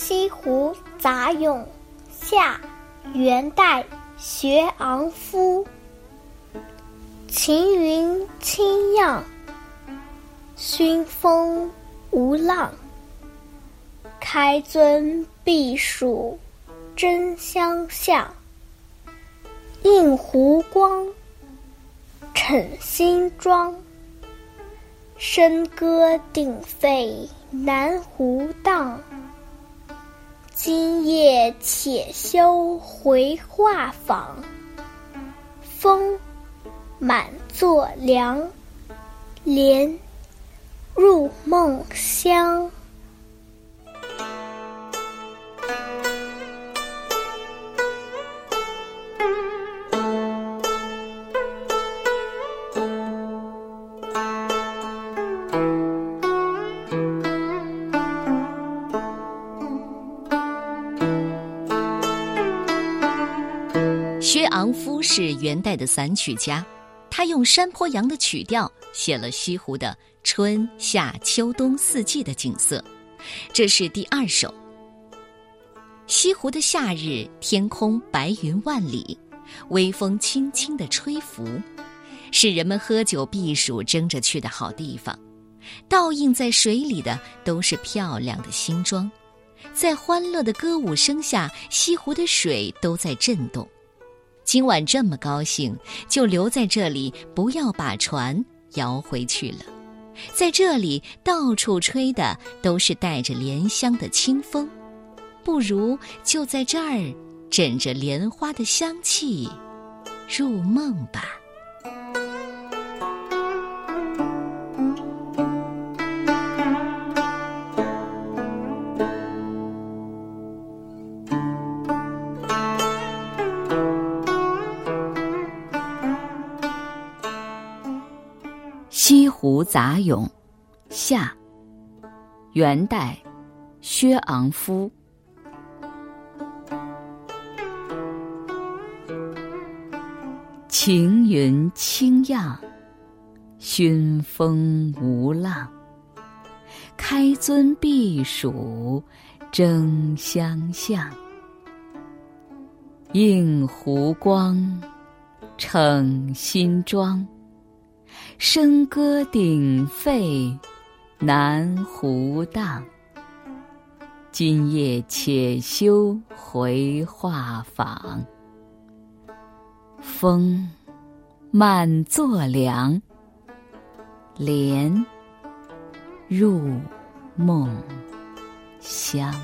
西湖杂咏，夏，元代，薛昂夫。晴云轻漾，熏风无浪。开尊避暑争相向，映湖光，逞新妆。笙歌鼎沸南湖荡，今夜且休回画舫。风满座凉，莲入梦乡。薛昂夫是元代的散曲家，他用山坡羊的曲调写了西湖的春夏秋冬四季的景色。这是第二首。西湖的夏日，天空白云万里，微风轻轻地吹拂，是人们喝酒避暑争着去的好地方。倒映在水里的都是漂亮的新装，在欢乐的歌舞声下，西湖的水都在震动。今晚这么高兴，就留在这里，不要把船摇回去了。在这里，到处吹的都是带着莲香的清风，不如就在这儿，枕着莲花的香气，入梦吧。湖杂咏，夏，元代，薛昂夫。晴云轻漾，熏风无浪。开尊避暑争相向，映湖光，逞新妆。笙歌鼎沸，南湖荡。今夜且休回画舫。风满座凉，帘入梦乡。